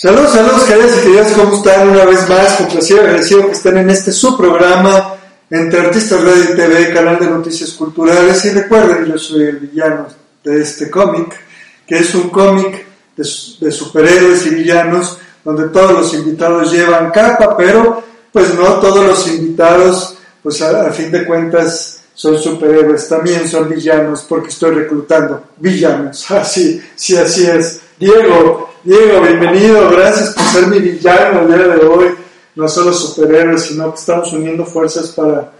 Saludos, saludos, queridas y queridas, ¿cómo están? Una vez más, complacido y agradecido que estén en este su programa entre Artistas Radio y TV, canal de noticias culturales. Y recuerden, yo soy el villano de este cómic, que es un cómic de, superhéroes y villanos, donde todos los invitados llevan capa, pero pues no todos los invitados, pues a, a fin de cuentas, son superhéroes, también son villanos, porque estoy reclutando villanos. Así, sí, así es. Diego, Diego, bienvenido, gracias por ser mi villano el día de hoy. No solo superhéroes, sino que estamos uniendo fuerzas para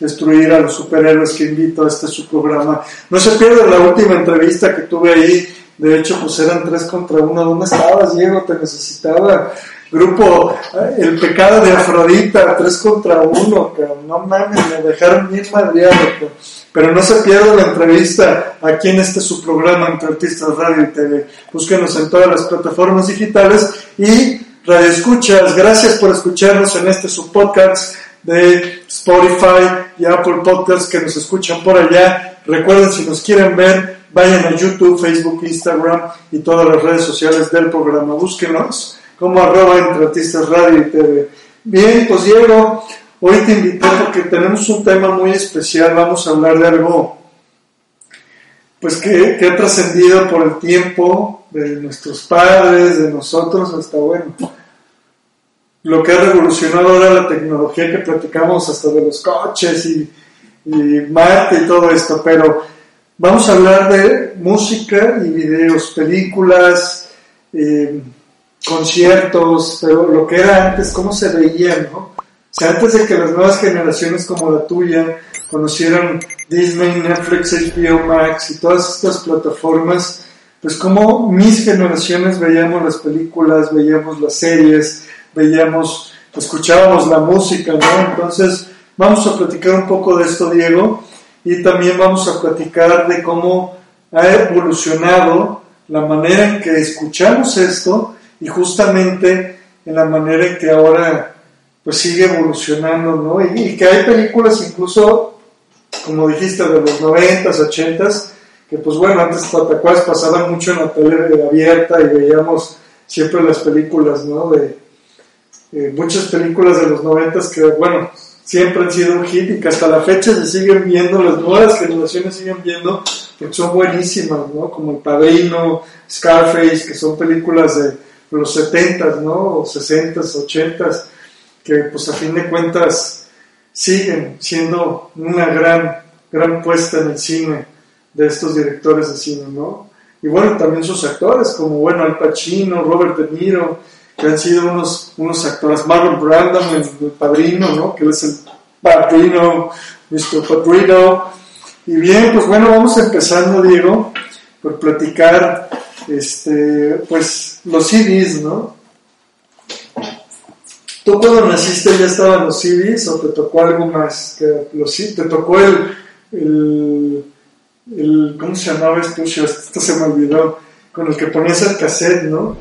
destruir a los superhéroes que invito a este su programa. No se pierdan la última entrevista que tuve ahí. De hecho, pues eran tres contra uno. ¿Dónde estabas, Diego? Te necesitaba. Grupo El Pecado de Afrodita, tres contra uno. No mames, me dejaron bien madreado. Pero no se pierdan la entrevista aquí en este su programa entre Artistas Radio y TV. Búsquenos en todas las plataformas digitales y Radio Escuchas. Gracias por escucharnos en este su podcast de Spotify y Apple Podcasts que nos escuchan por allá. Recuerden, si nos quieren ver, vayan a YouTube, Facebook, Instagram y todas las redes sociales del programa. Búsquenos como arroba entre Artistas Radio y TV. Bien, pues Diego, Hoy te invité porque tenemos un tema muy especial, vamos a hablar de algo pues que, que ha trascendido por el tiempo de nuestros padres, de nosotros, hasta bueno, lo que ha revolucionado ahora la tecnología que platicamos hasta de los coches y, Marte y todo esto, pero vamos a hablar de música y videos, películas, eh, conciertos, pero lo que era antes, cómo se veía, ¿no? O sea, antes de que las nuevas generaciones como la tuya conocieran Disney, Netflix, HBO Max y todas estas plataformas, pues como mis generaciones veíamos las películas, veíamos las series, veíamos, escuchábamos la música, ¿no? Entonces, vamos a platicar un poco de esto, Diego, y también vamos a platicar de cómo ha evolucionado la manera en que escuchamos esto y justamente en la manera en que ahora pues sigue evolucionando, ¿no? Y, y, que hay películas incluso, como dijiste, de los 90s, 80s, que pues bueno, antes Patacuas pasaban mucho en la tele abierta y veíamos siempre las películas, ¿no? De eh, muchas películas de los 90s que, bueno, siempre han sido un hit y que hasta la fecha se siguen viendo, las nuevas generaciones siguen viendo, porque son buenísimas, ¿no? Como El Padrino, Scarface, que son películas de los 70s, ¿no? O 60s, 80s que pues a fin de cuentas siguen siendo una gran, gran puesta en el cine de estos directores de cine, ¿no? Y bueno, también sus actores, como bueno, Al Pacino, Robert De Niro, que han sido unos, unos actores, Marlon Brandon, el, padrino, ¿no? Que es el padrino, Mr. Padrino. Y bien, pues bueno, vamos empezando, Diego, por platicar, este, pues, los CDs, ¿no? ¿Tú cuando naciste ya estaban los CDs o te tocó algo más? Que los, ¿Te tocó el, el, el ¿Cómo se llamaba esto? Esto se me olvidó. Con el que ponías el cassette, ¿no?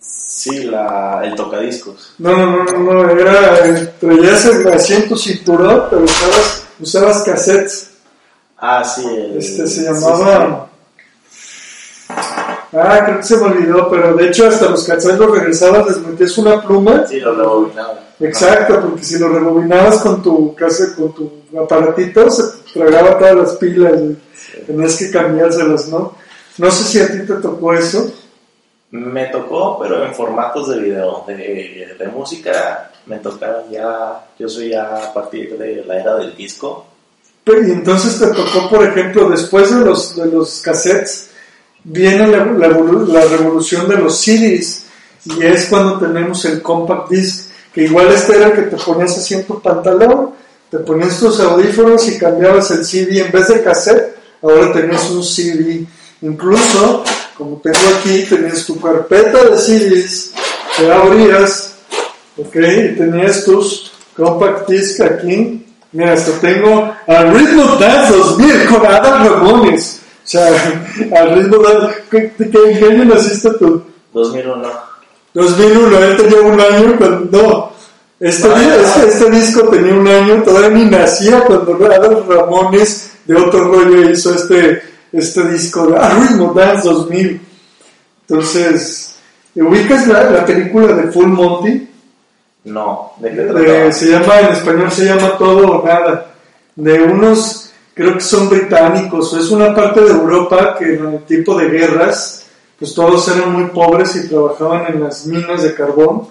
Sí, la, el tocadiscos. No, no, no, no, no era. Traías el asiento cinturón, pero usabas, usabas cassettes. Ah, sí. El, este se llamaba. Sí, sí. Ah, creo que se me olvidó, pero de hecho hasta los cassettes los regresabas, les metías una pluma. Sí, lo rebobinabas. Exacto, porque si lo rebobinabas con tu casa, con tu aparatito, se tragaba todas las pilas y sí. tenías que cambiárselas, ¿no? No sé si a ti te tocó eso. Me tocó, pero en formatos de video, de, de música, me tocaron ya, yo soy ya a partir de la era del disco. Pero, y entonces te tocó, por ejemplo, después de los, de los cassettes, viene la, la evolu- la revolución de los CDs y es cuando tenemos el compact disc, que igual este era el que te ponías así en pantalón, te ponías tus audífonos y cambiabas el CD en vez de cassette, ahora tenías un CD. Incluso, como tengo aquí, tenías tu carpeta de CDs, te abrías, ok, y tenías tus compact disc aquí. Mira, hasta tengo al ritmo Dance 2000 con Adam Ramones. O sea, al ritmo Dance. ¿Qué, año naciste tú? 2001. 2001, él tenía un año cuando. No, este, Ah, este, este disco tenía un año, todavía ni nacía cuando Adam Ramones de otro rollo hizo este, este disco de ah, Ritmo Dance 2000. Entonces, ¿ubicas la, la película de Full Monty? No, ¿de qué Eh, trataba? se llama, en español se llama Todo o Nada, de unos, creo que son británicos, es una parte de Europa que en el tipo de guerras, pues todos eran muy pobres y trabajaban en las minas de carbón,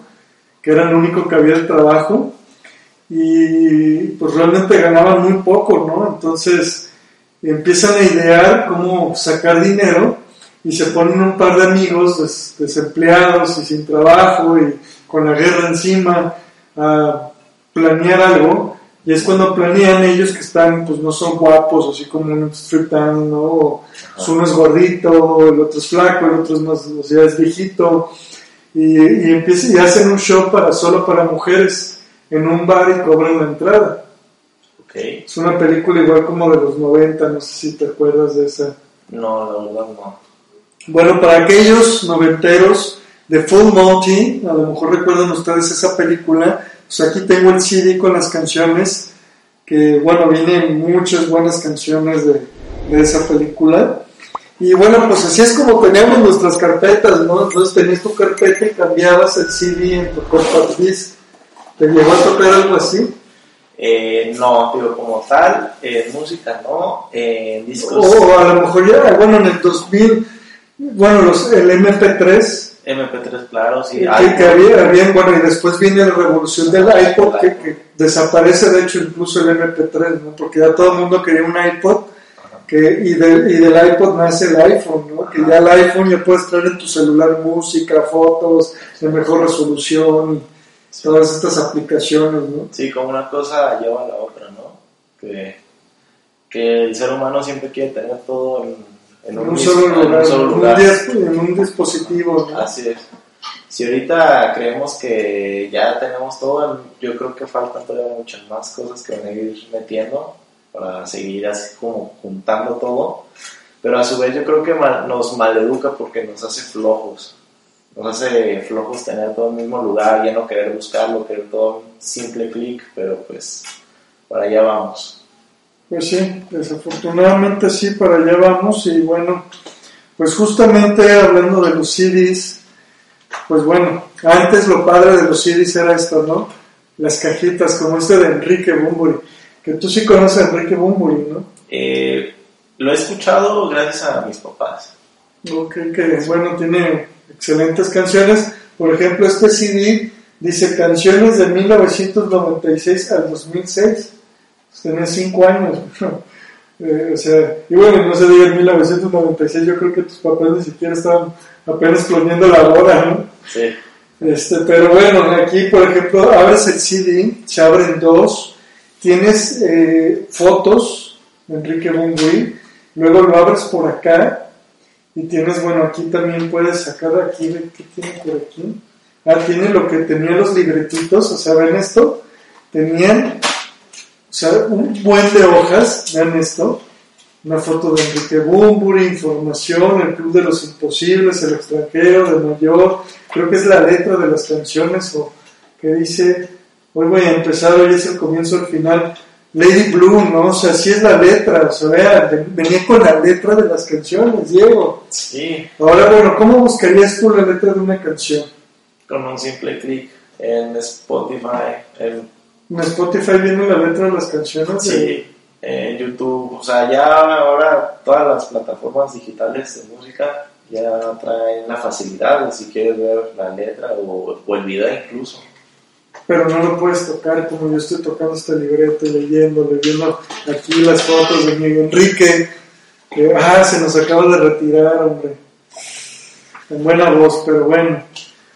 que era lo único que había de trabajo, y pues realmente ganaban muy poco, ¿no? Entonces empiezan a idear cómo sacar dinero y se ponen un par de amigos des- desempleados y sin trabajo y con la guerra encima a planear algo y es cuando planean ellos que están pues no son guapos así como un strip down ¿no? O uno es gordito el otro es flaco el otro es más o sea es viejito y, y empiezan y hacen un show para solo para mujeres en un bar y cobran la entrada Ok. es una película igual como de los 90 no sé si te acuerdas de esa No, la verdad no. Bueno, para aquellos noventeros de Full Monty, a lo mejor recuerdan ustedes esa película, pues aquí tengo el CD con las canciones, que bueno, vienen muchas buenas canciones de, de esa película. Y bueno, pues así es como teníamos nuestras carpetas, ¿no? Entonces tenías tu carpeta y cambiabas el CD en tu compact disc. ¿Te llegó a tocar algo así? Eh, no, digo, como tal, en música no, en discos O a lo mejor ya, bueno, en el 2000, bueno, los, el MP3, MP3, claro, sí. que, iPod. que había, había- bueno, y después viene la revolución del iPod, que, que desaparece de hecho incluso el MP3, ¿no? Porque ya todo el mundo quería un iPod, que, y, de- y del iPod nace el iPhone, ¿no? Que ya el iPhone ya puedes traer en tu celular música, fotos, de mejor resolución, todas estas aplicaciones, ¿no? Sí, como una cosa lleva a la otra, ¿no? Que, que el ser humano siempre quiere tener todo en, en un, un mismo- solo en un lugar, solo en un lugar. dis- en un dispositivo, ¿no? Así es. Si ahorita creemos que ya tenemos todo, yo creo que faltan todavía muchas más cosas que van a ir metiendo para seguir así como juntando todo. Pero a su vez yo creo que mal- nos maleduca porque nos hace flojos. Nos hace flojos tener todo en el mismo lugar, ya no querer buscarlo, querer todo un simple clic, pero pues para allá vamos. Pues sí, desafortunadamente sí, para allá vamos y bueno, pues justamente hablando de los CDs, pues bueno, antes lo padre de los CDs era esto, ¿no? Las cajitas como este de Enrique Bumburi, que tú sí conoces a Enrique Bumburi, ¿no? Eh, lo he escuchado gracias a mis papás. Ok, que bueno, tiene excelentes canciones, por ejemplo este CD dice canciones de 1996 al 2006, pues tenía 5 años, Eh, o sea, y bueno, no se diga en 1996, yo creo que tus papás ni siquiera estaban apenas planeando la boda, ¿no? Sí. Este, pero bueno, aquí por ejemplo, abres el CD, se abren dos, tienes eh, fotos de Enrique Bunbury, luego lo abres por acá y tienes, bueno, aquí también puedes sacar aquí, ¿qué tiene por aquí? Ah, tiene lo que tenía los libretitos, o sea, ven esto, tenían, sea, un buen de hojas, vean esto, una foto de Enrique Bumburi, información, el Club de los Imposibles, el extranjero, de mayor, creo que es la letra de las canciones, o que dice, hoy voy a empezar, hoy es el comienzo, el final, Lady Blue, ¿no? O sea, sí es la letra, o sea, vea, venía con la letra de las canciones, Diego. Sí, Ahora, bueno, ¿cómo buscarías tú la letra de una canción? con un simple clic en Spotify, en, En Spotify viene la letra de las canciones. sí, en YouTube, o sea, ya ahora todas las plataformas digitales de música ya traen la facilidad de si quieres ver la letra o, o el video incluso. Pero no lo puedes tocar como yo estoy tocando este libreto leyendo, leyendo aquí las fotos de mi Enrique, que ah, se nos acaba de retirar, hombre. En buena voz, pero bueno.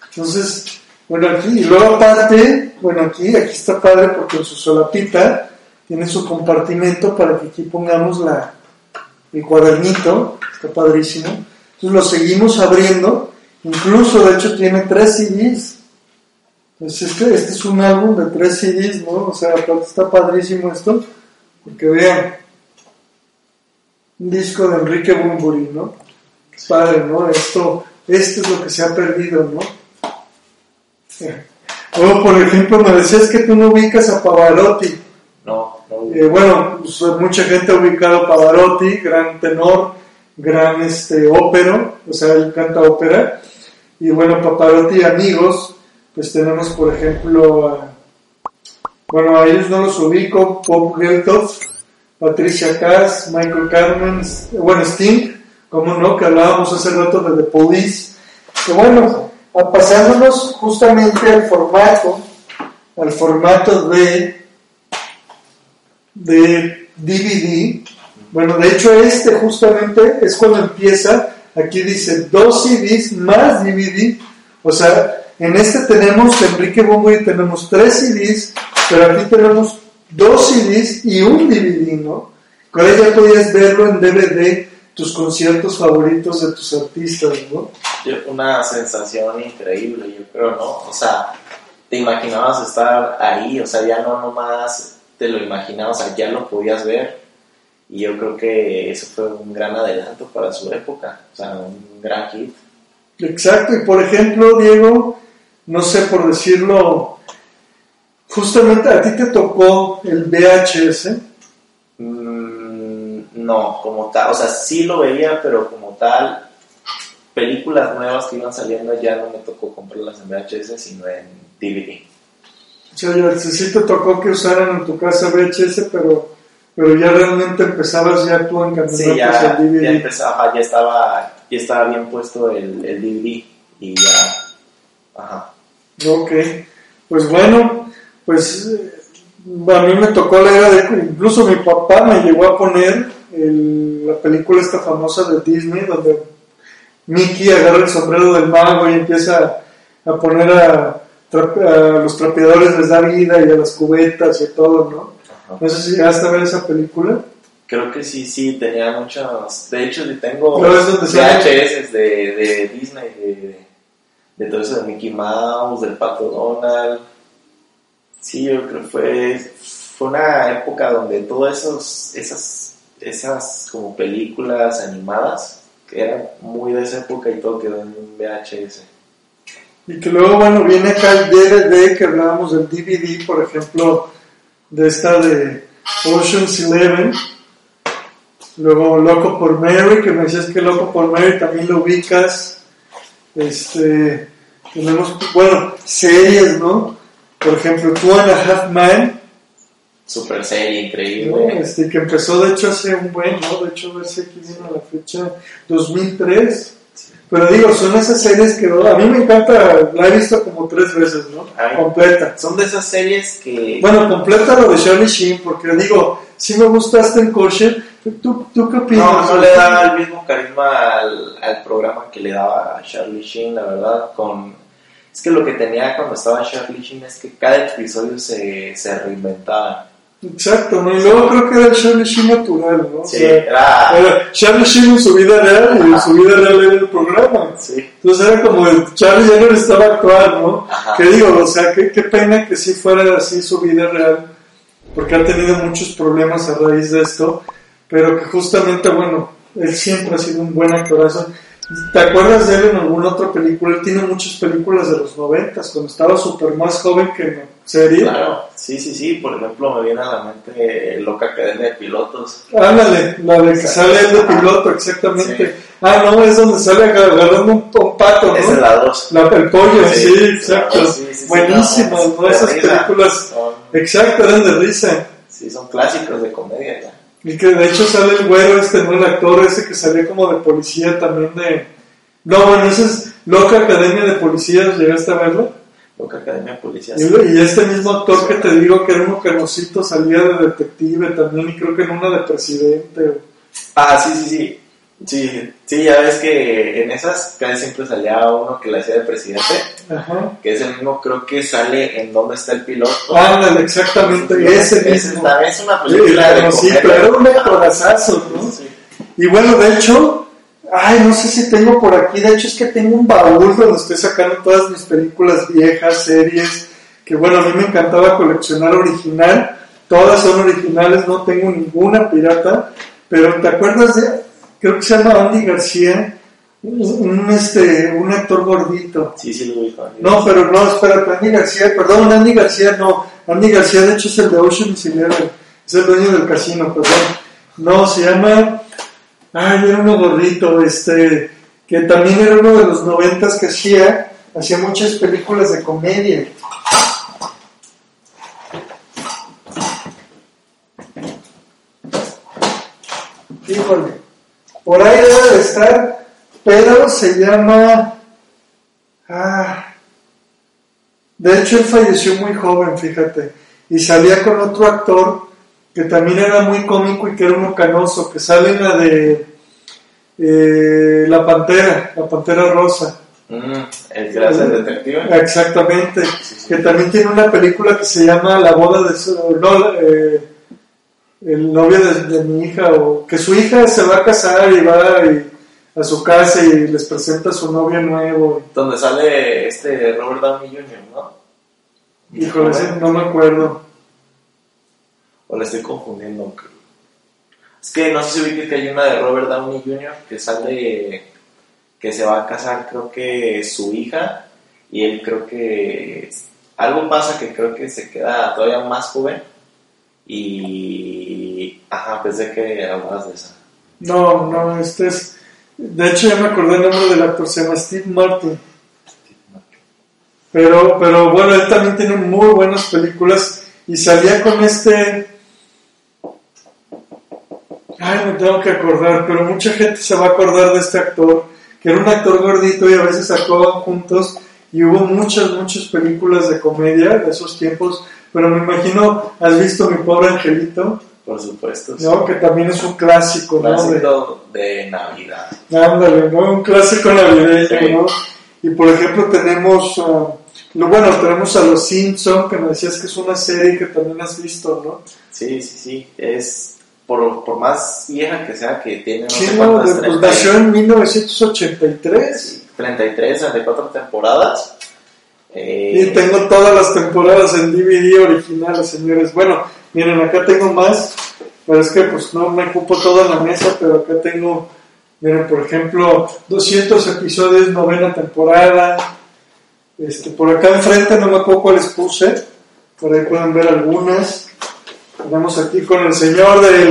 Entonces, bueno, aquí, y luego aparte, bueno, aquí, aquí está padre porque en su solapita tiene su compartimento para que aquí pongamos la, el cuadernito, está padrísimo. Entonces lo seguimos abriendo, incluso de hecho tiene tres CDs. Entonces este, este es un álbum de tres CDs, ¿no? O sea, aparte está padrísimo esto, porque vean, un disco de Enrique Bunbury, ¿no? Padre, ¿no? Esto, esto es lo que se ha perdido, ¿no? O por ejemplo, me decías que tú no ubicas a Pavarotti. No, no. Eh, bueno, pues, mucha gente ha ubicado a Pavarotti, gran tenor, gran este, ópero, o sea, él canta ópera. Y bueno, Pavarotti amigos, pues tenemos por ejemplo, a, bueno, a ellos no los ubico, Bob Geldof, Patricia Cass, Michael Carmen, bueno, Sting, como no, que hablábamos hace rato de The Police. Que bueno, pasándonos justamente al formato, al formato de de DVD. Bueno, de hecho este justamente es cuando empieza, aquí dice dos CDs más DVD, o sea, en este tenemos Enrique Bombo y tenemos tres CDs, pero aquí tenemos dos CDs y un DVD, ¿no? Con ella podías verlo en DVD, tus conciertos favoritos de tus artistas, ¿no? Una sensación increíble, yo creo, ¿no? O sea, te imaginabas estar ahí, o sea, ya no nomás te lo imaginabas, o sea, ya lo podías ver. Y yo creo que eso fue un gran adelanto para su época, o sea, un gran hit. Exacto, y por ejemplo, Diego, no sé por decirlo, justamente a ti te tocó el VHS. No, como tal, o sea, sí lo veía, pero como tal, películas nuevas que iban saliendo ya no me tocó comprarlas en VHS, sino en DVD. O sea, sí te tocó que usaran en tu casa VHS, pero, pero ya realmente empezabas ya tú en sí, ya, el DVD. Ya, empezaba, ya, estaba, ya estaba bien puesto el, el DVD y ya... Ajá. Ok, pues bueno, pues a mí me tocó la era de... Incluso mi papá me llegó a poner la película esta famosa de Disney, donde Mickey agarra el sombrero del mago y empieza a poner a a los trapeadores les da vida y a las cubetas y todo, ¿no? No sé si hasta ver esa película. Creo que sí, sí, tenía muchos. De hecho, tengo VHS de, de Disney, de, de todo eso de Mickey Mouse, del Pato Donald. Sí, yo creo que fue, fue una época donde todas esas, esas como películas animadas, que eran muy de esa época y todo quedó en un VHS. Y que luego, bueno, viene acá el DVD que hablábamos del DVD, por ejemplo, de esta de Ocean's Eleven. Luego Loco por Mary, que me decías que Loco por Mary también lo ubicas. Este, tenemos, bueno, series, ¿no? Por ejemplo, Two and a Half Man. Super serie, increíble. Este, que empezó de hecho hace un buen, ¿no? De hecho, a ver si aquí viene la fecha, 2003. Pero digo, son esas series que a mí me encanta, la he visto como tres veces, ¿no? completa. Son de esas series que... Bueno, completa lo de Charlie Sheen, porque digo, si me gustaste en Kosher, ¿tú, ¿tú qué opinas? No, no le da el mismo carisma al, al programa que le daba a Charlie Sheen, la verdad, con... Es que lo que tenía cuando estaba Charlie Sheen es que cada episodio se, se reinventaba. Exacto, ¿no? Y luego creo que era el Charlie Sheen natural, ¿no? Sí, era... era... Charlie Sheen en su vida real y en su vida real era el programa. Sí. Entonces era como el Charlie ya no necesitaba actuar, ¿no? Ajá. Que digo, o sea, qué, qué pena que sí fuera así su vida real, porque ha tenido muchos problemas a raíz de esto, pero que justamente, bueno, él siempre ha sido un buen actorazo. ¿Te acuerdas de él en alguna otra película? Él tiene muchas películas de los noventas, cuando estaba súper más joven que en serie. Claro, sí, sí, sí. Por ejemplo, me viene a la mente Loca Academia de Pilotos. Ándale, la de que sale él de piloto, exactamente. Sí. Ah, no, es donde sale agarrando un, un pato, ¿no? Es la 2. La, el pollo, sí, Sí, exacto. sí, Buenísimas, no, Esas películas, Son- exacto, eran de risa. Sí, son clásicos de comedia ya. Y que de hecho sale el güero este, ¿no? El actor ese que salía como de policía también de, No, bueno, esa es Loca Academia de Policías, ¿llegaste a verlo? Loca Academia de Policías. Y, y este mismo actor que te digo que era uno canosito salía de detective también y creo que en una de presidente. Ah, sí, sí, sí. Sí, sí, ya ves que en esas casi siempre salía uno que la hacía de presidente, Ajá. que es el mismo, creo que sale en Dónde está el piloto. Ándale, exactamente, ese Ese mismo. también es una Sí, película de canosito, comedia. era un actorazazo, ¿no? Sí. Y bueno, de hecho, ay, no sé si tengo por aquí, de hecho es que tengo un baúl donde estoy sacando todas mis películas viejas, series, que bueno, a mí me encantaba coleccionar original, todas son originales, no tengo ninguna pirata, pero ¿te acuerdas de, creo que se llama Andy García, un, este, un actor gordito? Sí, sí, lo dijo. No, pero no, espérate, Andy García, perdón, Andy García no, Andy García de hecho es el de Ocean's Eleven, es el dueño del casino, perdón. No, se llama, ay, era uno gordito, este, que también era uno de los noventas que hacía, hacía muchas películas de comedia. Híjole, por ahí debe de estar, pero se llama, ah, de hecho, él falleció muy joven, fíjate, y salía con otro actor que también era muy cómico y que era uno canoso, que sale en la de eh, La Pantera, La Pantera Rosa. Mm, el que hace el detective. Exactamente, Sí, sí. que también tiene una película que se llama La boda de su, no, eh, el novio de, de mi hija, o que su hija se va a casar y va y- a su casa y les presenta a su novio nuevo. Donde sale este Robert Downey Jr., ¿no? Híjole, ese no me acuerdo. O le estoy confundiendo. Es que no sé si vi que hay una de Robert Downey Jr. que sale que se va a casar, creo que su hija, y él creo que algo pasa que creo que se queda todavía más joven. Y. Ajá, pensé que hablabas de esa. No, no, este es. De hecho, ya me acordé el nombre del actor, se llama Steve Martin. Pero, pero bueno, él también tiene muy buenas películas y salía con este. Ay, me tengo que acordar, pero mucha gente se va a acordar de este actor, que era un actor gordito y a veces actuaban juntos y hubo muchas, muchas películas de comedia de esos tiempos, pero me imagino, ¿has visto Mi Pobre Angelito? Por supuesto. sí. ¿No? Que también es un clásico, ¿no? De- Clásico de Navidad. Ándale, ¿no? Un clásico navideño, Sí. ¿no? Y por ejemplo tenemos, ah, lo bueno, tenemos a Los Simpson, que me decías que es una serie que también has visto, ¿no? Sí, sí, sí. Es por, por más vieja que sea, que tiene no Sí, sé no, de- pues 30 nació en 1983 33, 34 temporadas. Eh, y tengo todas las temporadas en DVD originales, señores. Bueno, miren, acá tengo más, pero es que pues no me ocupo toda la mesa, pero acá tengo, miren, por ejemplo, 200 episodios, novena temporada. Este, por acá enfrente no me acuerdo cuáles puse, por ahí pueden ver algunas. Tenemos aquí con el señor de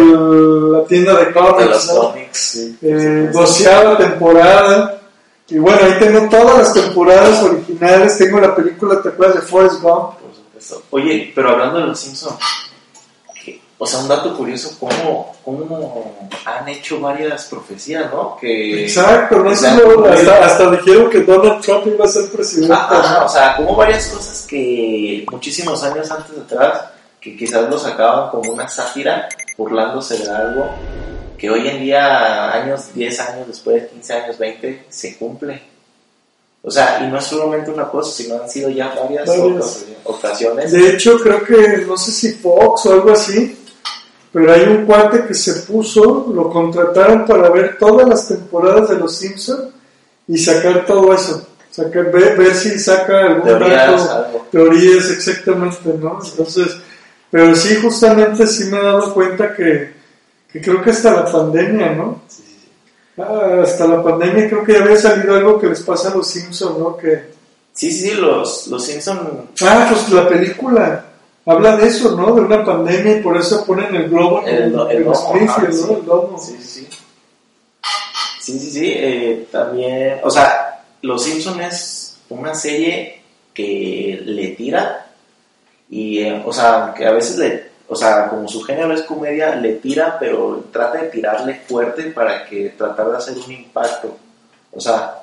la tienda de de cómics, los ¿no? cómics. sí, por eh, doceava temporada. Y bueno, ahí tengo todas las temporadas originales. Tengo la película, ¿te acuerdas de Forrest Gump? Por supuesto. Oye, pero hablando de los Simpsons, o sea, un dato curioso, ¿cómo, cómo han hecho varias profecías, ¿no? Que, Exacto, no lo- cumplido. hasta, hasta dijeron que Donald Trump iba a ser presidente. Ajá, ¿no? o sea, como varias cosas que muchísimos años antes de atrás, que quizás lo sacaban como una sátira, burlándose de algo, que hoy en día, años, 10 años después, 15 años, 20, se cumple. O sea, y no es solamente una cosa, sino han sido ya varias, Varias. ocas- ocasiones. De hecho, creo que, no sé si Fox o algo así, pero hay un cuate que se puso, lo contrataron para ver todas las temporadas de Los Simpsons y sacar todo eso. Sacar, ver, ver si saca algún Teorías, dato, algo. teorías exactamente, ¿no? Entonces, pero sí, justamente sí me he dado cuenta que, que creo que hasta la pandemia, ¿no? Sí, sí. Ah, hasta la pandemia creo que ya había salido algo que les pasa a los Simpsons, ¿no? Que, Sí, sí, los, los Simpson ah, pues la película habla de eso, ¿no? De una pandemia y por eso ponen el globo en, El, el, ¿no? sí. El domo. Sí, sí, sí. Sí, sí, sí. eh, también, o sea, Los Simpson es una serie que le tira y, eh, o sea, que a veces le, o sea, como su género es comedia, le tira, pero trata de tirarle fuerte para que tratar de hacer un impacto. O sea,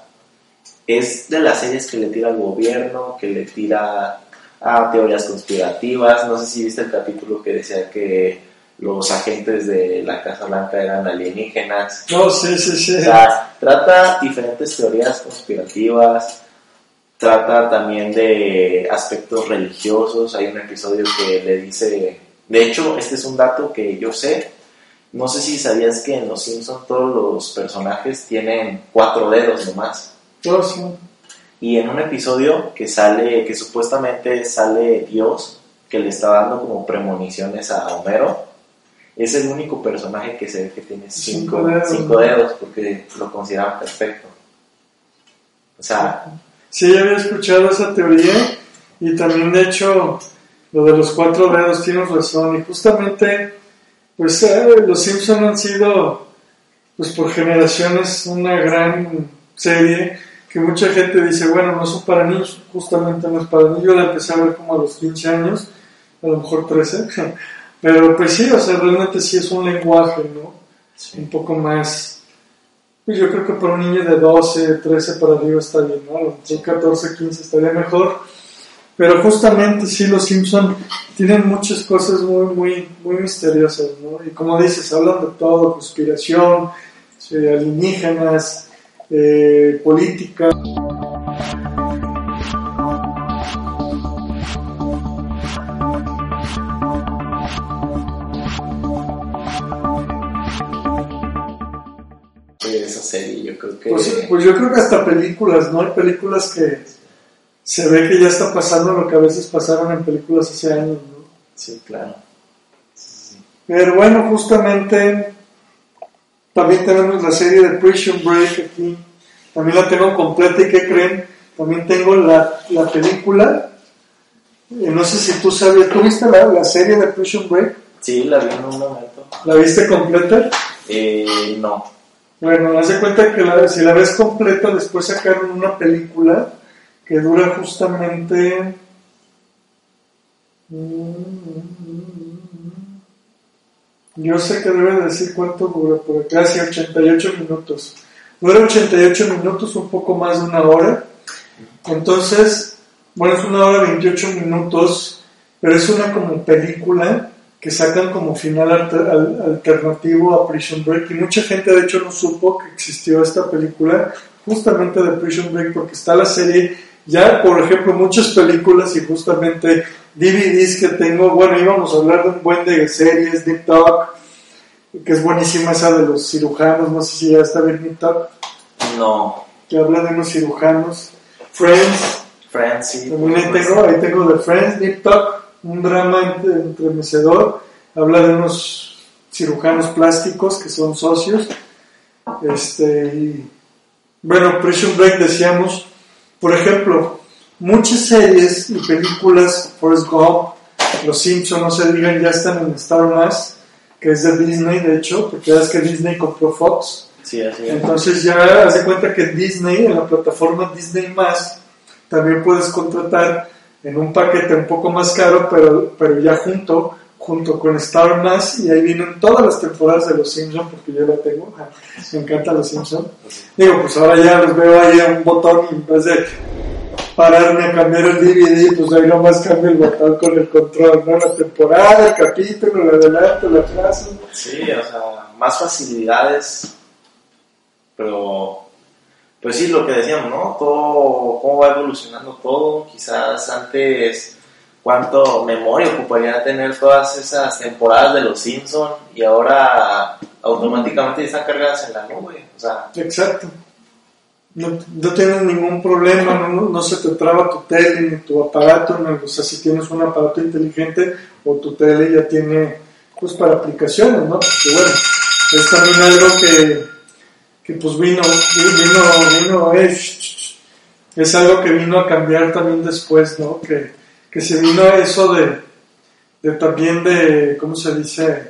es de las series que le tira al gobierno, que le tira a teorías conspirativas. No sé si viste el capítulo que decía que los agentes de la Casa Blanca eran alienígenas. No, sí, sí, sí. O sea, trata diferentes teorías conspirativas, trata también de aspectos religiosos. Hay un episodio que le dice, de hecho, este es un dato que yo sé. No sé si sabías que en Los Simpsons todos los personajes tienen cuatro dedos nomás. Oh, sí. Y en un episodio que sale, que supuestamente sale Dios, que le está dando como premoniciones a Homero, es el único personaje que se ve que tiene cinco, Cinco dedos. cinco dedos, porque lo consideran perfecto. O sea, Sí, había escuchado esa teoría y también de hecho lo de los cuatro dedos tienes razón. Y justamente pues eh, los Simpson han sido pues por generaciones una gran serie que mucha gente dice bueno no son para niños justamente no es para niños yo la empecé a ver como a los 15 años a lo mejor 13 pero pues sí o sea realmente sí es un lenguaje no un poco más pues yo creo que para un niño de 12, 13 para arriba está bien, ¿no? A lo mejor 14, 15 estaría mejor. Pero justamente sí, los Simpson tienen muchas cosas muy, muy, muy misteriosas, ¿no? Y como dices, hablan de todo, conspiración, eh, alienígenas, eh, política. Serie yo creo que... Pues, pues yo creo que hasta películas, ¿no? Hay películas que se ve que ya está pasando lo que a veces pasaron en películas hace años, ¿no? Sí, claro. Sí, sí. Pero bueno, justamente también tenemos la serie de Prison Break aquí. También la tengo completa y ¿qué creen? También tengo la, la película. Eh, no sé si tú sabías, ¿tú viste la, la serie de Prison Break? Sí, la vi en un momento. ¿La viste completa? Eh, no. Bueno, haz cuenta que la- si la ves completa, después sacaron una película que dura justamente. Yo sé que debe decir cuánto dura, por acá, sí, 88 minutos. Dura 88 minutos, un poco más de una hora. Entonces, bueno, es una hora 28 minutos, pero es una como película que sacan como final alter- al- alternativo a Prison Break y mucha gente de hecho no supo que existió esta película justamente de Prison Break porque está la serie ya por ejemplo muchas películas y justamente DVDs que tengo bueno íbamos a hablar de un buen de series Deep Talk que es buenísima esa de los cirujanos no sé si ya está bien Deep Talk No. que habla de unos cirujanos Friends Friends, sí. también ahí supuesto. tengo, ahí tengo The Friends, Deep Talk, un drama entre- entremecedor. Habla de unos cirujanos plásticos que son socios. Este, y, bueno, Prison Break decíamos, por ejemplo, muchas series y películas, Forrest Gump, Los Simpsons, no se digan, ya están en Star Más, que es de Disney, de hecho, porque ya es que Disney compró Fox. Sí, así es. Entonces ya hace cuenta que Disney, en la plataforma Disney Más, también puedes contratar en un paquete un poco más caro, pero, pero ya junto, junto con Star Más, y ahí vienen todas las temporadas de Los Simpsons, porque yo la tengo, me encantan Los Simpsons. Digo, pues ahora ya los veo ahí en un botón y en vez de pararme a cambiar el DVD, pues ahí nomás cambio el botón con el control, ¿no? La temporada, el capítulo, el adelanto, el atraso. Sí, o sea, más facilidades, pero pues sí, lo que decíamos, ¿no? Todo, cómo va evolucionando todo, quizás antes cuánto memoria ocuparía tener todas esas temporadas de los Simpsons y ahora automáticamente están cargadas en la nube, o sea, Exacto. No, no tienes ningún problema, no, no se te traba tu tele ni tu aparato, no, o sea, si tienes un aparato inteligente o tu tele ya tiene, pues para aplicaciones, ¿no? Porque bueno, es también algo que, que pues vino, vino, vino, eh, sh- sh- es algo que vino a cambiar también después, ¿no? Que, que se vino a eso de, de también de, ¿cómo se dice?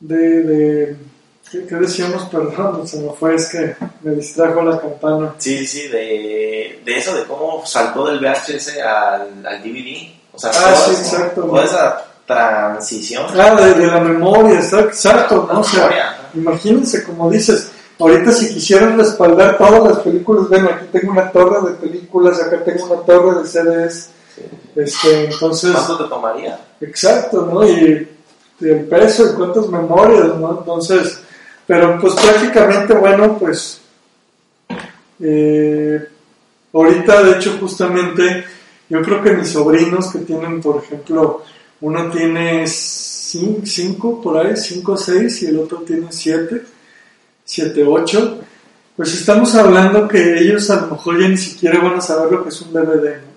De, de ¿qué, qué decíamos? Perdón, se me fue, es que me distrajo la campana. sí, sí, de, de eso, de cómo saltó del VHS al, al DVD, o sea, Ah, toda, sí, exacto. toda esa transición. Ah, de, de la memoria, está exacto, ¿no? O sea, imagínense, como dices, ahorita si quisieran respaldar todas las películas, bueno, aquí tengo una torre de películas, acá tengo una torre de CDs, este, entonces... ¿Cuánto te tomaría? Exacto, ¿no? Y el peso y cuántas memorias, ¿no? Entonces, pero pues prácticamente, bueno, pues eh, ahorita de hecho justamente yo creo que mis sobrinos que tienen, por ejemplo, uno tiene cinco, por ahí, cinco o seis y el otro tiene siete, siete, ocho, pues estamos hablando que ellos a lo mejor ya ni siquiera van a saber lo que es un DVD, ¿no?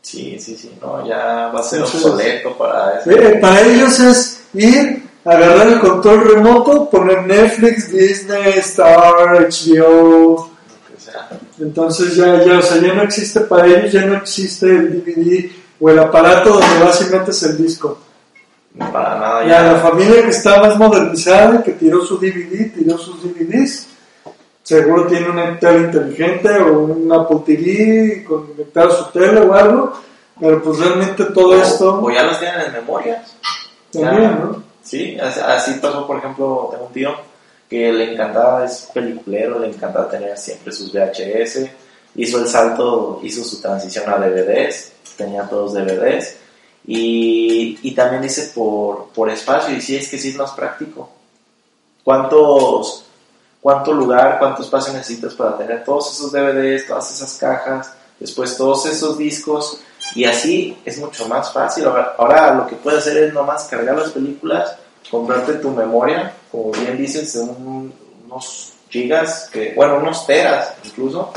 Sí, sí, sí, no, ya va a ser obsoleto para eso. Eh, para ellos es ir, agarrar el control remoto, poner Netflix, Disney, Star, HBO. Entonces ya, ya, o sea, ya no existe para ellos, ya no existe el DVD o el aparato donde y metes el disco. Para nada. Ya. la familia que está más modernizada, que tiró su DVD, tiró sus DVDs, seguro tiene una tele inteligente o una TV conectada a su tele o algo, pero pues realmente todo esto... O ya los tienen en memoria. También, ¿no? Sí, así pasó, por ejemplo, tengo un tío que le encantaba, es peliculero, le encantaba tener siempre sus VHS, hizo el salto, hizo su transición a DVDs, tenía todos DVDs, y, también dice por, por espacio, y sí, es que es más práctico. ¿Cuántos cuánto lugar, cuánto espacio necesitas para tener todos esos DVDs, todas esas cajas, después todos esos discos y así es mucho más fácil. Ahora, lo que puedes hacer es nomás cargar las películas, comprarte tu memoria, como bien dices, unos gigas, que, bueno, unos teras incluso,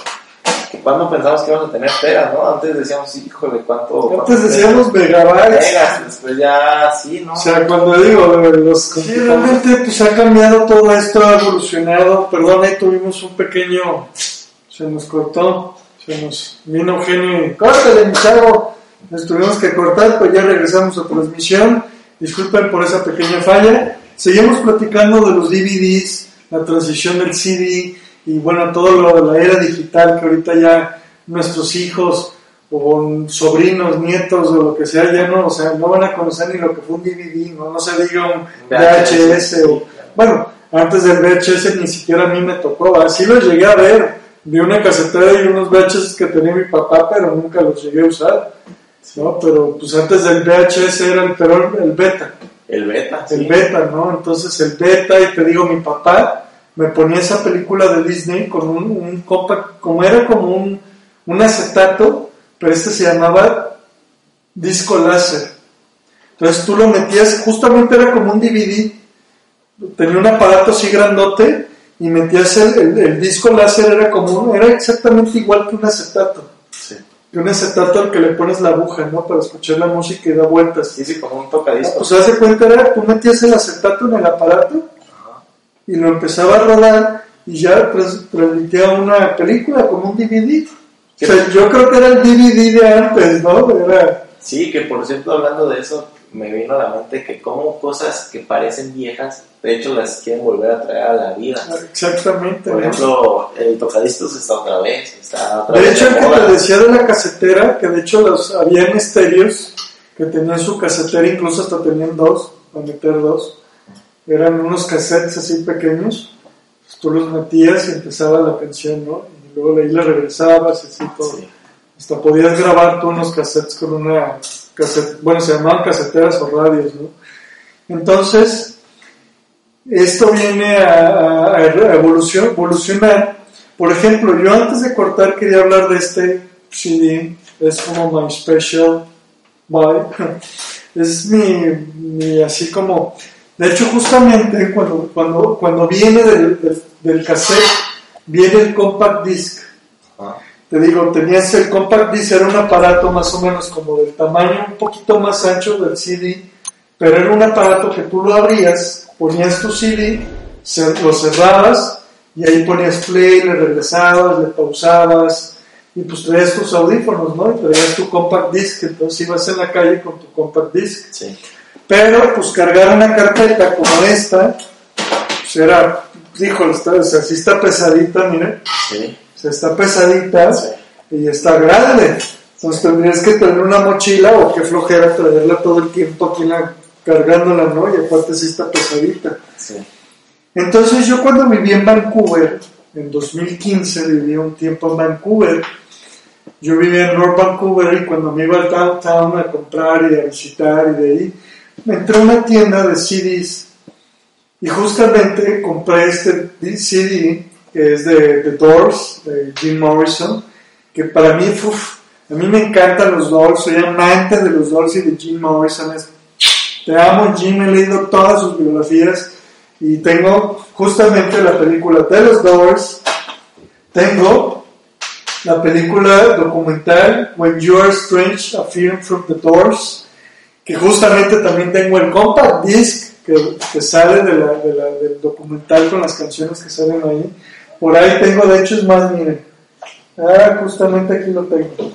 cuando pensamos que íbamos a tener teras, ¿no? Antes decíamos, híjole, ¿cuánto? Antes decíamos megabytes. Megas, después ya sí, ¿no? O sea, cuando digo, los Sí, realmente pues ha cambiado todo esto, ha evolucionado. Perdón, ahí tuvimos un pequeño, se nos cortó, se nos vino Eugenio y córtale, mi chavo. Nos tuvimos que cortar, pues ya regresamos a transmisión. Disculpen por esa pequeña falla. Seguimos platicando de los DVDs, la transición del CD, y bueno, todo lo de la era digital que ahorita ya nuestros hijos o sobrinos, nietos o lo que sea, ya no, o sea, no van a conocer ni lo que fue un DVD, no, no se diga un VHS o, bueno, antes del VHS ni siquiera a mí me tocó, así lo llegué a ver, de una casetera y unos VHS que tenía mi papá, pero nunca los llegué a usar, ¿no? Pero pues antes del VHS era el, el beta. El beta, El beta, ¿no? Entonces el beta, y te digo, mi papá, me ponía esa película de Disney con un, un compact, como era como un, un acetato, pero este se llamaba disco láser. Entonces tú lo metías, justamente era como un DVD, tenía un aparato así grandote y metías el, el, disco láser, era como, era exactamente igual que un acetato. Sí. Que un acetato al que le pones la aguja, ¿no? Para escuchar la música y da vueltas. Sí, sí, como un tocadisco. pues hace cuenta era, tú metías el acetato en el aparato y lo empezaba a rodar y ya transmitía una película como un DVD. O sea, yo creo que era el DVD de antes, ¿no? Era... Sí, que por cierto, hablando de eso, me vino a la mente que como cosas que parecen viejas, de hecho las quieren volver a traer a la vida. Exactamente. Por ejemplo, el tocadiscos está otra vez. Está otra de vez hecho, el que te decía de la casetera, que de hecho los, habían estéreos que tenían su casetera, incluso hasta tenían dos, para meter dos. Eran unos cassettes así pequeños, pues tú los metías y empezaba la canción, ¿no? Y luego de ahí le regresabas y así todo. Sí. Hasta podías grabar tú unos cassettes con una cassette, bueno, se llamaban caseteras o radios, ¿no? Entonces, esto viene a, a- a evolucion- evolucionar. Por ejemplo, yo antes de cortar quería hablar de este CD, es como my special buy. Es mi, mi así como, de hecho justamente cuando, cuando, cuando viene del, del, del cassette, viene el compact disc. Ajá. Te digo, tenías el compact disc, era un aparato más o menos como del tamaño un poquito más ancho del CD, pero era un aparato que tú lo abrías, ponías tu CD, lo cerrabas y ahí ponías play, le regresabas, le pausabas y pues traías tus audífonos, ¿no? Y traías tu compact disc, entonces ibas en la calle con tu compact disc. Sí. Pero pues cargar una carpeta como esta, pues era, híjole, está, o sea, sí está pesadita, miren. Sí. O sea, está pesadita Sí. y está grande. Entonces tendrías que tener una mochila o qué flojera traerla todo el tiempo aquí la- cargándola, ¿no? Y aparte sí está pesadita. Sí. Entonces yo cuando viví en Vancouver, en 2015 viví un tiempo en Vancouver, yo vivía en North Vancouver y cuando me iba al downtown a comprar y a visitar y de ahí, me entré a una tienda de CDs y justamente compré este CD que es de The Doors, de Jim Morrison, que para mí, a mí me encantan los Doors, soy amante de los Doors y de Jim Morrison. te amo Jim, he leído todas sus biografías y tengo justamente la película de los Doors, tengo la película documental When You Are Strange, a Film from the Doors, que justamente también tengo el compact disc que, sale de la, de la, del documental con las canciones que salen ahí. Por ahí tengo, de hecho es más, miren, ah, justamente aquí lo tengo,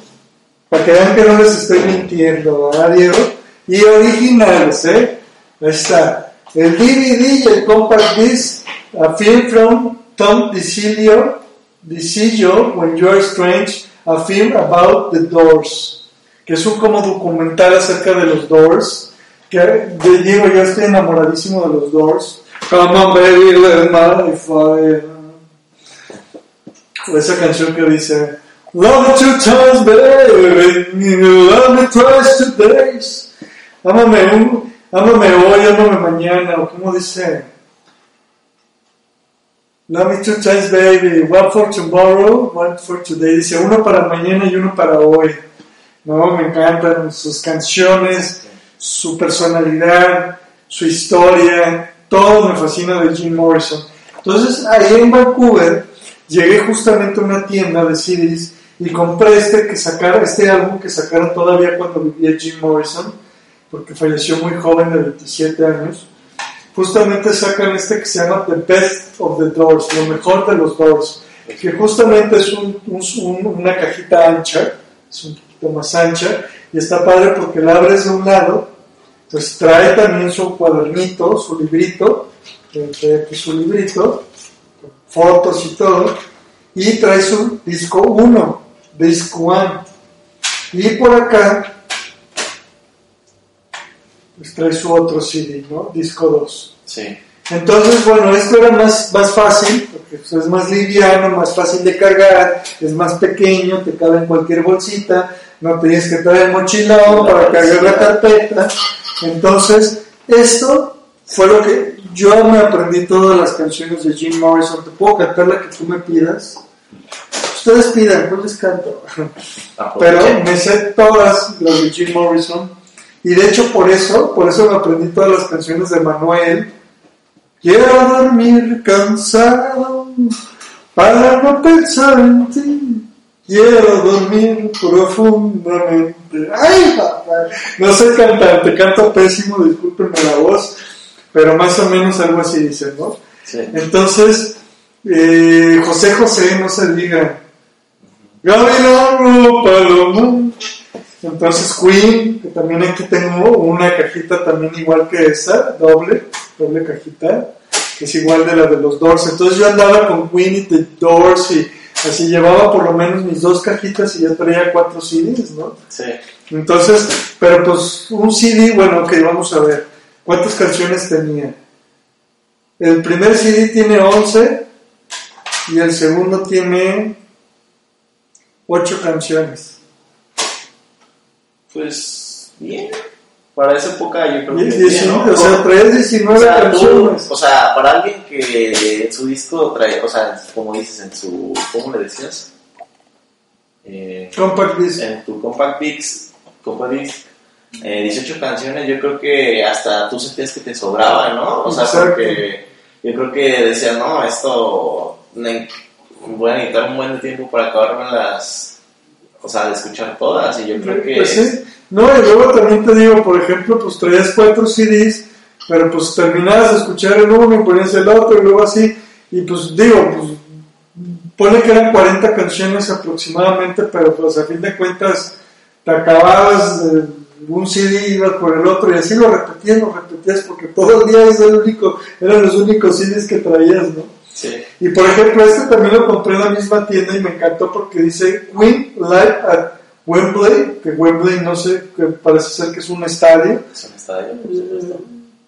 para que vean que no les estoy mintiendo, ¿verdad, Diego? Y originales, ¿eh? Ahí está, el DVD y el compact disc, a film from Tom DiCilio, DiCilio, When You're Strange, a film about the Doors, que es un como documental acerca de los Doors, que de Diego yo estoy enamoradísimo de los Doors. Come on baby, let my fire. Esa canción que dice Love me two times, baby, love me twice two days. Ámame, un, ámame hoy, ámame mañana, o como dice Love me two times, baby, one for tomorrow, one for today. Dice uno para mañana y uno para hoy. No, me encantan sus canciones, su personalidad, su historia, todo me fascina de Jim Morrison. Entonces, ahí en Vancouver, llegué justamente a una tienda de CDs y compré este que sacaron, este álbum que sacaron todavía cuando vivía Jim Morrison, porque falleció muy joven de 27 años. Justamente sacan este que se llama The Best of the Doors, lo mejor de los Doors, que justamente es un, un, una cajita ancha, poquito más ancha, y está padre porque la abres de un lado, entonces trae también su cuadernito, su librito, trae aquí su librito, fotos y todo, y trae su disco 1, disco 1. Y por acá, pues trae su otro CD, ¿no? Disco 2. Sí. Entonces, bueno, esto era más, más fácil, porque pues, es más liviano, más fácil de cargar, es más pequeño, te cabe en cualquier bolsita, no tienes que traer mochilón para cargar la carpeta. Entonces, esto fue lo que yo me aprendí todas las canciones de Jim Morrison. Te puedo cantar la que tú me pidas. Ustedes pidan, yo les canto. Pero me sé todas las de Jim Morrison. Y de hecho por eso, por eso me aprendí todas las canciones de Manuel. Quiero dormir cansado para no pensar en ti. Quiero dormir profundamente. ¡Ay, papá! No soy cantante, canto pésimo, discúlpenme la voz, pero más o menos algo así dice, ¿no? Sí. Entonces, eh, José José, no se diga. Gavilano Paloma. Entonces, Queen, que también aquí tengo una cajita también igual que esa, doble, doble cajita, que es igual de la de los Doors. Entonces, yo andaba con Queen y The Doors y así llevaba por lo menos mis dos cajitas y ya traía cuatro CDs, ¿no? Sí. Entonces, pero pues un CD, bueno, ok, vamos a ver. ¿Cuántas canciones tenía? El primer CD tiene 11 y el segundo tiene 8 canciones. Pues bien. Para esa época yo creo que Die- bien, 19, ¿no? o sea, traes 19 O sea, tú- canciones. o sea, para alguien que en su disco trae, o sea, como dices, en su, ¿cómo le decías? Eh, Compact disc. en tu compact disc, compact disc, eh, 18 canciones, yo creo que hasta tú sentías que te sobraba, ¿no? O sea, Exacto. porque yo creo que decías, no, esto voy a necesitar un buen tiempo para acabarme las, o sea, de escuchar todas, y yo creo que... Pues sí. No, y luego también te digo, por ejemplo, pues traías cuatro CDs, pero pues terminabas de escuchar el uno y ponías el otro y luego así, y pues digo, pues pone que eran 40 canciones aproximadamente, pero pues a fin de cuentas te acababas de un CD, ibas por el otro y así lo repetías, lo repetías, porque todo el día es el único, eran los únicos CDs que traías, ¿no? Sí, Y por ejemplo, este también lo compré en la misma tienda y me encantó porque dice Queen Live at Wembley, que Wembley no sé, que parece ser que es un estadio. es un estadio, por supuesto.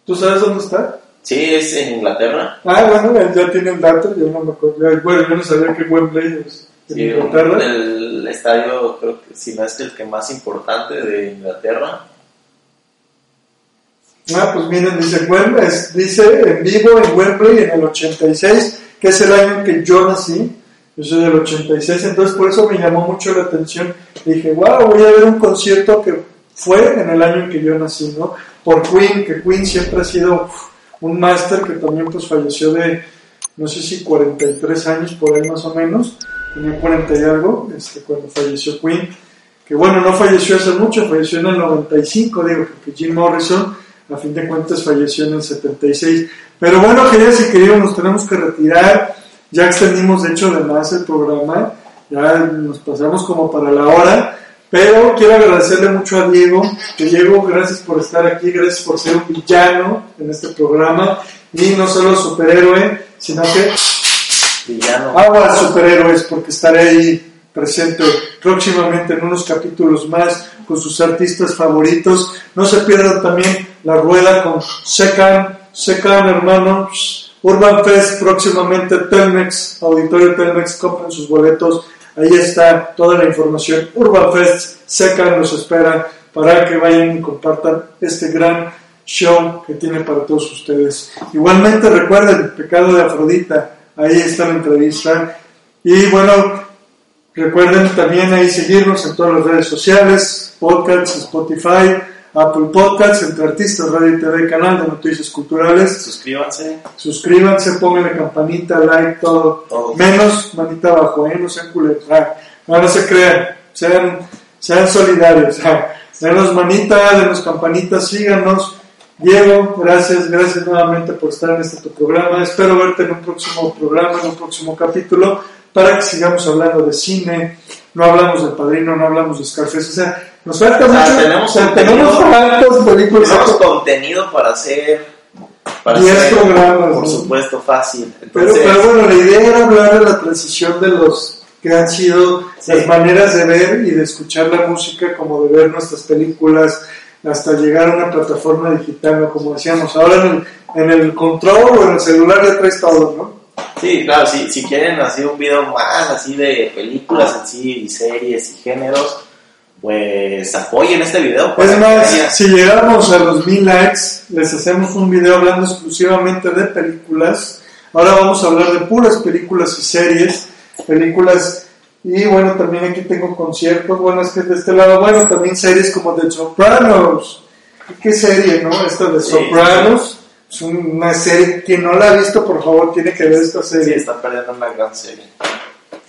¿Tú sabes dónde está? Sí, es en Inglaterra. Ah, bueno, él ya tiene el dato, yo no me acuerdo. Bueno, yo no sabía que Wembley es en Sí, Inglaterra. el estadio, creo que si no es el que más importante de Inglaterra. Ah, pues miren, dice Wembley, dice en vivo en Wembley en el 86, que es el año en que yo nací. Yo soy del 86, entonces por eso me llamó mucho la atención. Dije, wow, voy a ver un concierto que fue en el año en que yo nací, ¿no? Por Queen, que Queen siempre ha sido un máster que también pues falleció de, no sé si 43 años por ahí más o menos, tenía 40 y algo, este, cuando falleció Queen, que bueno, no falleció hace mucho, falleció en el 95, digo, porque Jim Morrison a fin de cuentas falleció en el 76. Pero bueno, queridas y queridos, nos tenemos que retirar. Ya extendimos, de hecho, de más el programa. Ya nos pasamos como para la hora. Pero quiero agradecerle mucho a Diego. Que Diego, gracias por estar aquí, gracias por ser un villano en este programa. Y no solo superhéroe, sino que Villano. Agua superhéroes, porque estaré ahí presente próximamente en unos capítulos más con sus artistas favoritos. No se pierdan también la rueda con Secan, Secan hermanos. Urban Fest próximamente Telmex, Auditorio Telmex, compren sus boletos. Ahí está toda la información. Urban Fest, Secan nos espera para que vayan y compartan este gran show que tiene para todos ustedes. Igualmente recuerden, Pecado de Afrodita, ahí está la entrevista. Y bueno, recuerden también ahí seguirnos en todas las redes sociales, podcasts, Spotify, Apple Podcasts, Entre Artistas, Radio y TV, canal de noticias culturales. Suscríbanse. Suscríbanse, pongan la campanita, like, todo. Todo. Menos manita abajo, ¿eh? No sean culeros. Ah, no, no se crean. Sean, sean solidarios. Ah, denos manita, denos campanita, síganos. Diego, gracias, gracias nuevamente por estar en este tu programa. Espero verte en un próximo programa, en un próximo capítulo, para que sigamos hablando de cine. No hablamos del padrino, no hablamos de Scarface. O sea, nos falta O sea, mucho. tenemos o sea, tenemos tantas películas. Tenemos contenido para hacer. Para Diez hacer, programas, Por ¿no? supuesto, fácil. Pero, pero bueno, la idea era hablar de la transición de los que han sido Sí. las maneras de ver y de escuchar la música, como de ver nuestras películas, hasta llegar a una plataforma digital, ¿no? como decíamos. Ahora en el, en el control o en el celular ya traes todo, ¿no? Sí, claro, si, si quieren así un video más así de películas en sí, y series y géneros, pues apoyen este video. Es más, si llegamos a los mil likes, les hacemos un video hablando exclusivamente de películas. Ahora vamos a hablar de puras películas y series, películas y bueno, también aquí tengo conciertos, bueno, es que de este lado, bueno, también series como The Sopranos. ¿Y ¿Qué serie, no? Esta de Sí. Sopranos. Es una serie, quien no la ha visto, por favor, tiene que ver esta Sí, serie. está perdiendo una gran serie.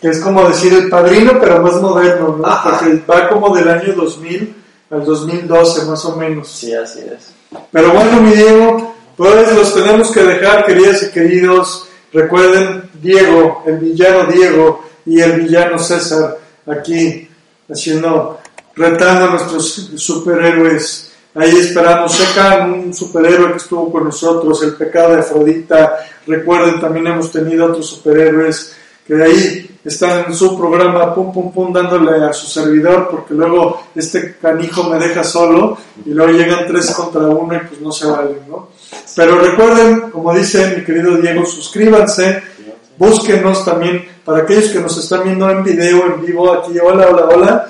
Que es como decir el padrino, pero más moderno, ¿no? Ajá. Porque va como del año 2000 al 2012, más o menos. Sí, así es. Pero bueno, mi Diego, pues los tenemos que dejar, queridas y queridos. Recuerden, Diego, el villano Diego y el villano César, aquí haciendo, retando a nuestros superhéroes. Ahí esperamos, secan un superhéroe que estuvo con nosotros, el pecado de Afrodita. Recuerden, también hemos tenido otros superhéroes que de ahí están en su programa, pum, pum, pum, dándole a su servidor, porque luego este canijo me deja solo y luego llegan tres contra uno y pues no se vale, ¿no? Pero recuerden, como dice mi querido Diego, suscríbanse, búsquenos también para aquellos que nos están viendo en video, en vivo, aquí, hola, hola, hola.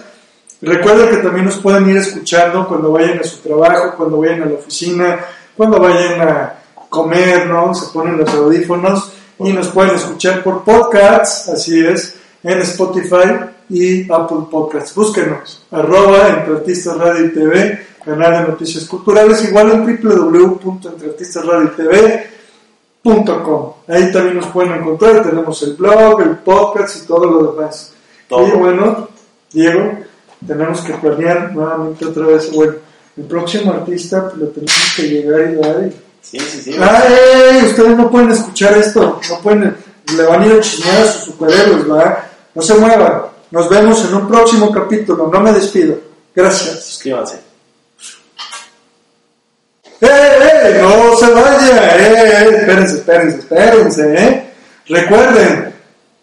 Recuerden que también nos pueden ir escuchando cuando vayan a su trabajo, cuando vayan a la oficina, cuando vayan a comer, ¿no? Se ponen los audífonos y nos pueden escuchar por podcasts, así es, en Spotify y Apple Podcasts. Búsquenos, arroba Entre Artistas Radio y TV, canal de noticias culturales, igual en www.entreartistasradiotv.com. Ahí también nos pueden encontrar, tenemos el blog, el podcast y todo lo demás. Todo. Y bueno, Diego, tenemos que planear nuevamente otra vez, bueno, el próximo artista pues, lo tenemos que llegar y dar Sí, sí, sí. ¡Ay! Ustedes no pueden escuchar esto, no pueden, le van a ir a chingar a sus superhéroes, ¿verdad? No se muevan. Nos vemos en un próximo capítulo, no me despido. Gracias. Suscríbanse. ¡Eh, eh! ¡No se vaya! ¡Eh, eh! Espérense, espérense, espérense, ¿eh? Recuerden,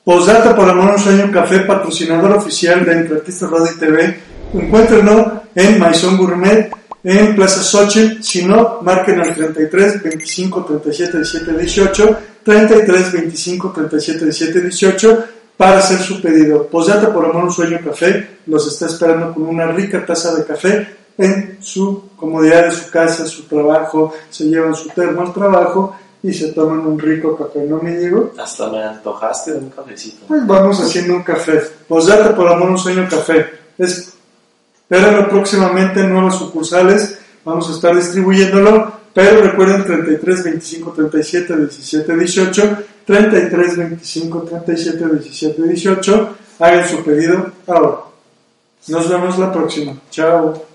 Posdata por Amor un Sueño Café, patrocinador oficial de Entre Artistas Radio y TV. Encuéntrenlo en Maison Gourmet, en Plaza Xochitl. Si no, marquen al 33 25 37 17 18, 33 25 37 17 18 para hacer su pedido. Posdata por amor un sueño café los está esperando con una rica taza de café en su comodidad de su casa, su trabajo, se llevan su termo al trabajo y se toman un rico café, ¿no me digo? Hasta me antojaste de un cafecito. Pues vamos haciendo un café. Posdata por amor un sueño café. Espérenlo próximamente en nuevas sucursales. Vamos a estar distribuyéndolo. Pero recuerden 33 25 37 17 18. 33 25 37 17 18. Hagan su pedido ahora. Nos vemos la próxima. Chao.